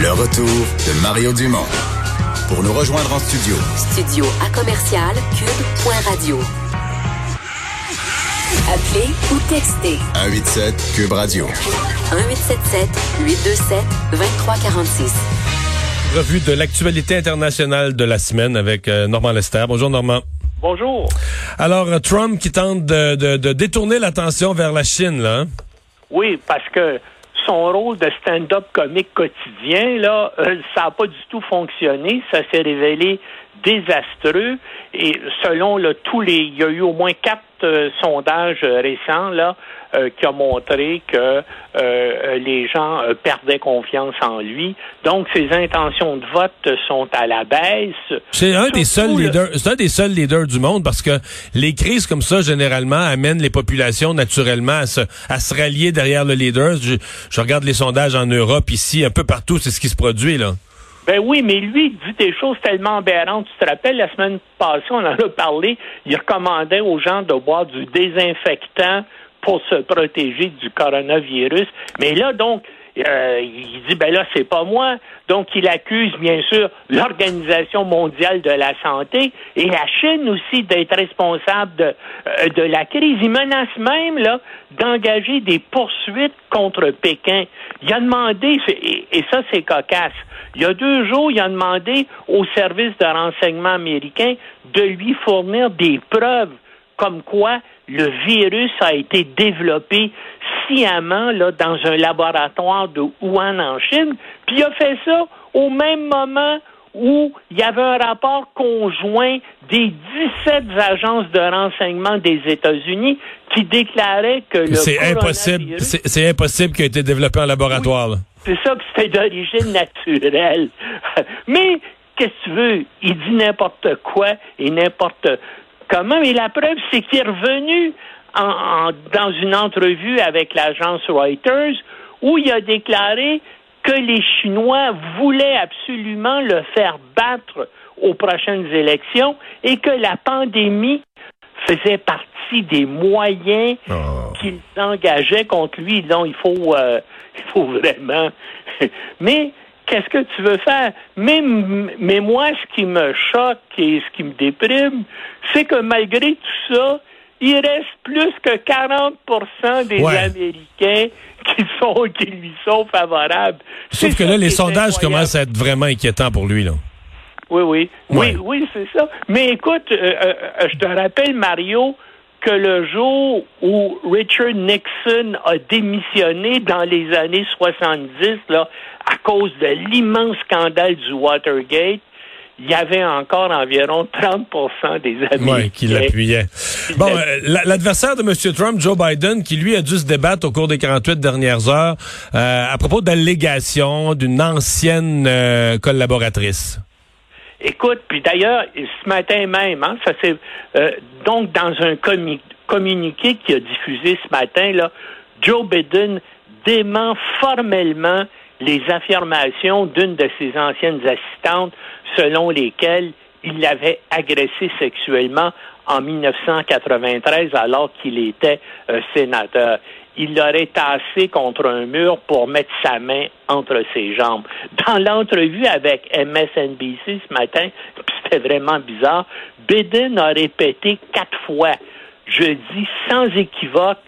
Le retour de Mario Dumont. Pour nous rejoindre en studio. Studio à commercial cube.radio. Appelez ou textez. 187 Cube Radio. 1877 827 2346. Revue de l'actualité internationale de la semaine avec euh, Normand Lester. Bonjour Normand. Bonjour. Alors, euh, Trump qui tente de, de- de détourner l'attention vers la Chine, là. hein? Oui, parce que son rôle de stand-up comique quotidien, là, euh, ça n'a pas du tout fonctionné. Ça s'est révélé désastreux. Et selon là, tous les, il y a eu au moins quatre euh, sondages euh, récents là euh, qui ont montré que euh, les gens euh, perdaient confiance en lui. Donc ses intentions de vote sont à la baisse. C'est un des seuls le- leaders, c'est un des seuls leaders du monde parce que les crises comme ça généralement amènent les populations naturellement à se, à se rallier derrière le leader. Je, je regarde les sondages en Europe ici, un peu partout, c'est ce qui se produit là. Ben oui, mais lui, il dit des choses tellement aberrantes. Tu te rappelles, la semaine passée, on en a parlé, il recommandait aux gens de boire du désinfectant pour se protéger du coronavirus. Mais là, donc, euh, il dit, ben là, c'est pas moi. Donc, il accuse, bien sûr, l'Organisation mondiale de la santé et la Chine aussi d'être responsable de, euh, la crise. Il menace même, là, d'engager des poursuites contre Pékin. Il a demandé, et, et ça, c'est cocasse. Il y a deux jours, il a demandé au service de renseignement américain de lui fournir des preuves comme quoi le virus a été développé sciemment là, dans un laboratoire de Wuhan en Chine. Puis il a fait ça au même moment où il y avait un rapport conjoint des 17 agences de renseignement des États-Unis qui déclaraient que le C'est impossible, c'est impossible qu'il ait été développé en laboratoire. c'est ça, puis c'était d'origine naturelle. Mais, qu'est-ce que tu veux? Il dit n'importe quoi et n'importe comment. Mais la preuve, c'est qu'il est revenu en- en- dans une entrevue avec l'agence Reuters où il a déclaré que les Chinois voulaient absolument le faire battre aux prochaines élections et que la pandémie faisait partie des moyens Oh. qu'ils engageaient contre lui. Donc, il faut, euh, il faut vraiment. Mais qu'est-ce que tu veux faire? Mais, mais moi, ce qui me choque et ce qui me déprime, c'est que malgré tout ça, il reste plus que 40% des Ouais. Américains qui sont qui lui sont favorables. Sauf que là, les sondages incroyable. commencent à être vraiment inquiétants pour lui là. Oui, oui. Ouais. Oui, oui, c'est ça. Mais écoute, euh, euh, euh, je te rappelle, Mario, que le jour où Richard Nixon a démissionné dans les années 70, là, à cause de l'immense scandale du Watergate, il y avait encore environ 30% des Américains. Ouais, qui l'appuyait. Bon, euh, la- l'adversaire de M. Trump, Joe Biden, qui lui a dû se débattre au cours des 48 dernières heures euh, à propos d'allégations d'une ancienne euh, collaboratrice. Écoute, puis d'ailleurs, ce matin même, hein, ça c'est euh, donc dans un commu- communiqué qui a diffusé ce matin, là, Joe Biden dément formellement les affirmations d'une de ses anciennes assistantes selon lesquelles il l'avait agressée sexuellement en 1993 alors qu'il était euh, sénateur. Il l'aurait tassé contre un mur pour mettre sa main entre ses jambes. Dans l'entrevue avec MSNBC ce matin, c'était vraiment bizarre, Biden a répété quatre fois, je dis sans équivoque,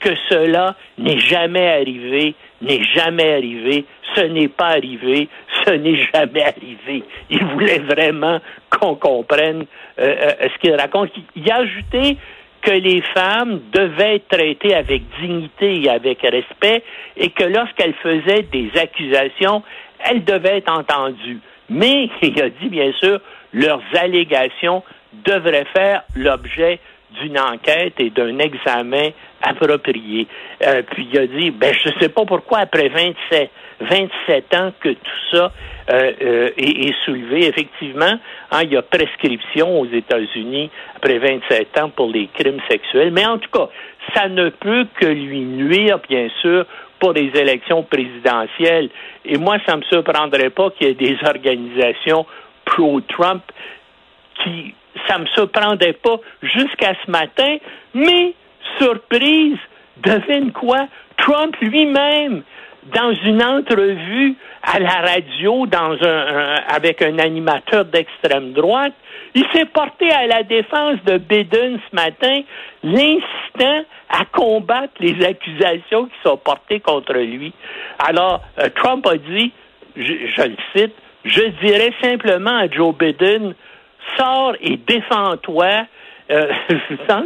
que cela n'est jamais arrivé, n'est jamais arrivé, ce n'est pas arrivé, ce n'est jamais arrivé. Il voulait vraiment qu'on comprenne euh, euh, ce qu'il raconte. Il a ajouté que les femmes devaient être traitées avec dignité et avec respect et que lorsqu'elles faisaient des accusations, elles devaient être entendues. Mais, il a dit bien sûr, leurs allégations devraient faire l'objet d'une enquête et d'un examen approprié. Euh, puis il a dit, ben je sais pas pourquoi après 27, 27 ans que tout ça euh, euh, est, soulevé. Effectivement, hein, il y a prescription aux États-Unis après 27 ans pour les crimes sexuels. Mais en tout cas, ça ne peut que lui nuire, bien sûr, pour les élections présidentielles. Et moi, ça me surprendrait pas qu'il y ait des organisations pro-Trump qui ça me surprendrait pas jusqu'à ce matin, mais surprise, devine quoi? Trump lui-même dans une entrevue à la radio avec un animateur d'extrême droite, il s'est porté à la défense de Biden ce matin, l'incitant à combattre les accusations qui sont portées contre lui. Alors, euh, Trump a dit, je, je, le cite, je dirais simplement à Joe Biden, sors et défends-toi. Euh,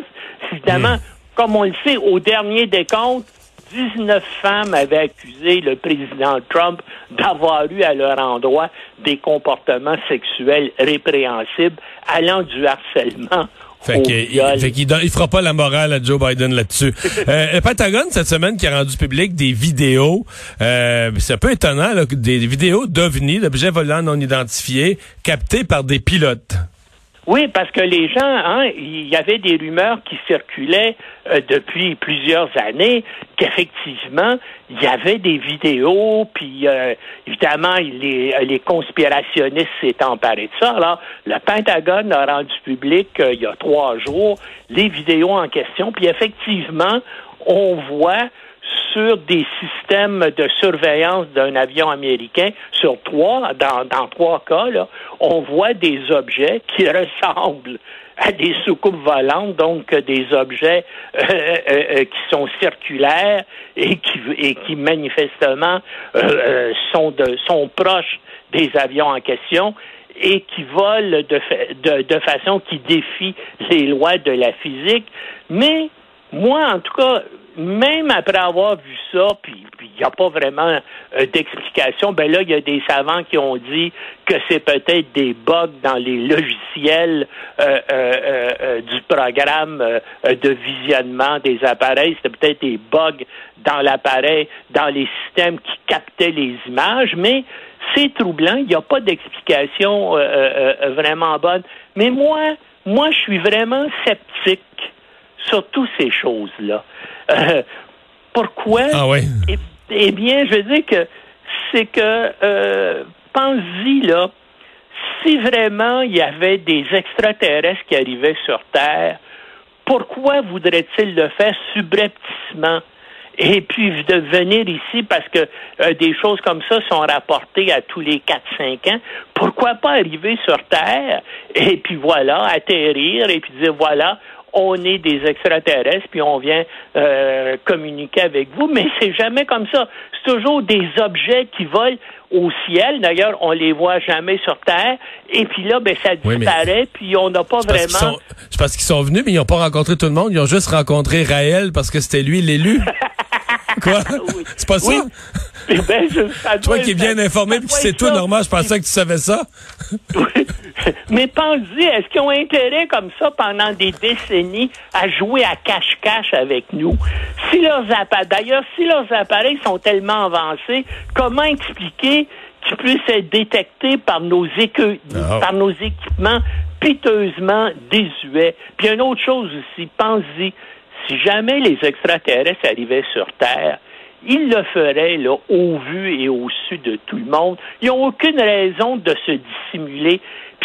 évidemment, comme on le sait, au dernier décompte, 19 femmes avaient accusé le président Trump d'avoir eu à leur endroit des comportements sexuels répréhensibles allant du harcélement fait qu'il il, fera pas la morale à Joe Biden là-dessus. euh, le Pentagone, cette semaine, qui a rendu public des vidéos, euh, c'est un peu étonnant, là, des vidéos d'OVNI, d'objets volants non identifiés, captés par des pilotes. Oui, parce que les gens, hein, il y avait des rumeurs qui circulaient euh, depuis plusieurs années qu'effectivement, il y avait des vidéos, puis euh, évidemment, les, les conspirationnistes s'est emparé de ça. Alors, le Pentagone a rendu public euh, il y a trois jours les vidéos en question, puis effectivement, on voit sur des systèmes de surveillance d'un avion américain, sur trois, dans, dans trois cas, là, on voit des objets qui ressemblent à des soucoupes volantes, donc des objets euh, euh, euh, qui sont circulaires et qui, et qui manifestement sont, de, sont proches des avions en question et qui volent de, de, de façon qui défie les lois de la physique. Mais moi, en tout cas, même après avoir vu ça, puis il n'y a pas vraiment euh, d'explication, ben là, il y a des savants qui ont dit que c'est peut-être des bugs dans les logiciels euh, euh, du programme de visionnement des appareils. C'était peut-être des bugs dans l'appareil, dans les systèmes qui captaient les images, mais c'est troublant. Il n'y a pas d'explication vraiment bonne. Mais moi, moi, je suis vraiment sceptique sur toutes ces choses-là. Euh, pourquoi? Ah. Eh, eh, bien, je veux dire que c'est que, euh, pense-y, là, si vraiment il y avait des extraterrestres qui arrivaient sur Terre, pourquoi voudraient-ils le faire subrepticement? Et puis de venir ici parce que euh, des choses comme ça sont rapportées à tous les 4-5 ans. Pourquoi pas arriver sur Terre et puis voilà, atterrir et puis dire voilà, on est des extraterrestres, puis on vient euh, communiquer avec vous, mais c'est jamais comme ça. C'est toujours des objets qui volent au ciel. D'ailleurs, on les voit jamais sur Terre. Et puis là, ben, ça disparaît, puis on n'a pas vraiment... C'est parce qu'ils sont venus, mais ils n'ont pas rencontré tout le monde. Ils ont juste rencontré Raël parce que c'était lui l'élu. Quoi? C'est pas ça? Eh ben, Toi qui es bien informé puis c'est tout, normal, je pensais que tu savais ça. oui. Mais pense-y, est-ce qu'ils ont intérêt comme ça pendant des décennies à jouer à cache-cache avec nous? Si leurs appareils, d'ailleurs, si leurs appareils sont tellement avancés, comment expliquer qu'ils puissent être détectés par nos, ah. par nos équipements piteusement désuets? Puis une autre chose aussi, pense-y, si jamais les extraterrestres arrivaient sur Terre, ils le feraient au vu et au su de tout le monde. Ils n'ont aucune raison de se dissimuler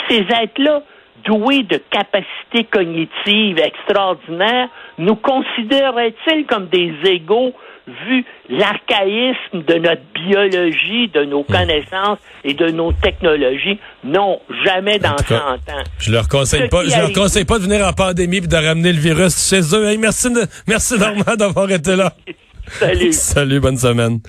ces êtres-là, doués de capacités cognitives extraordinaires, nous considéreraient-ils comme des égaux vu l'archaïsme de notre biologie, de nos hmm. connaissances et de nos technologies? Non, jamais dans 100 ans. Je leur conseille pas, je leur conseille pas de venir en pandémie et de ramener le virus chez eux. merci, merci Normand d'avoir été là. Salut. Salut, bonne semaine.